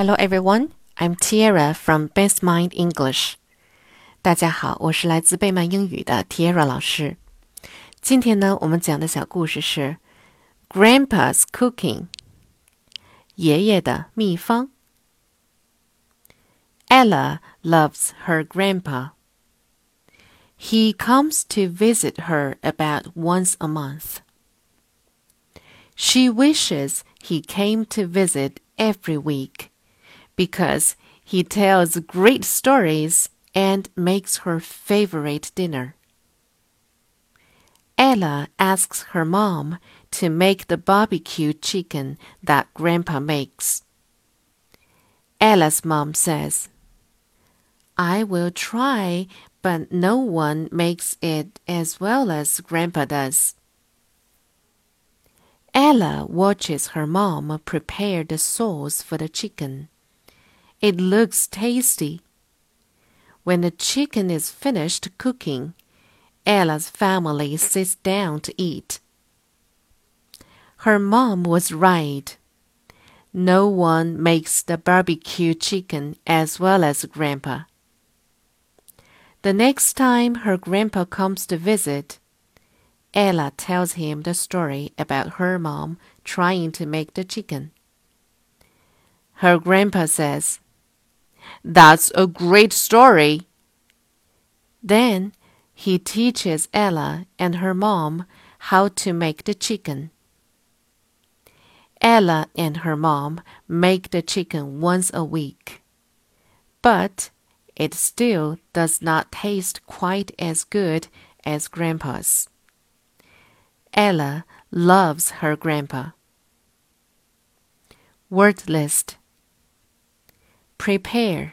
Hello everyone, I'm Tiara from Best Mind English. 大家好，我是来自贝曼英语的 Tiara 老师。今天呢，我们讲的小故事是 Grandpa's Cooking，爷爷的秘方。Ella loves her grandpa. He comes to visit her about once a month. She wishes he came to visit every week because he tells great stories and makes her favorite dinner. Ella asks her mom to make the barbecue chicken that Grandpa makes. Ella's mom says, I will try, but no one makes it as well as Grandpa does. Ella watches her mom prepare the sauce for the chicken. It looks tasty. When the chicken is finished cooking, Ella's family sits down to eat. Her mom was right. No one makes the barbecue chicken as well as Grandpa. The next time her grandpa comes to visit, Ella tells him the story about her mom trying to make the chicken. Her grandpa says, that's a great story. Then he teaches Ella and her mom how to make the chicken. Ella and her mom make the chicken once a week, but it still does not taste quite as good as Grandpa's. Ella loves her grandpa. Word list prepare.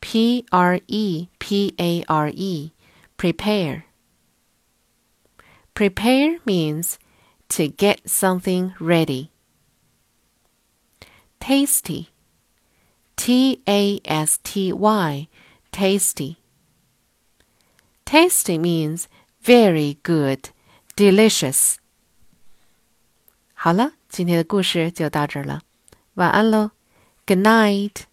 P R E P A R E, prepare. Prepare means to get something ready. Tasty. T A S T Y, tasty. Tasty means very good, delicious. 好了，今天的故事就到这儿了，晚安喽。 Good night.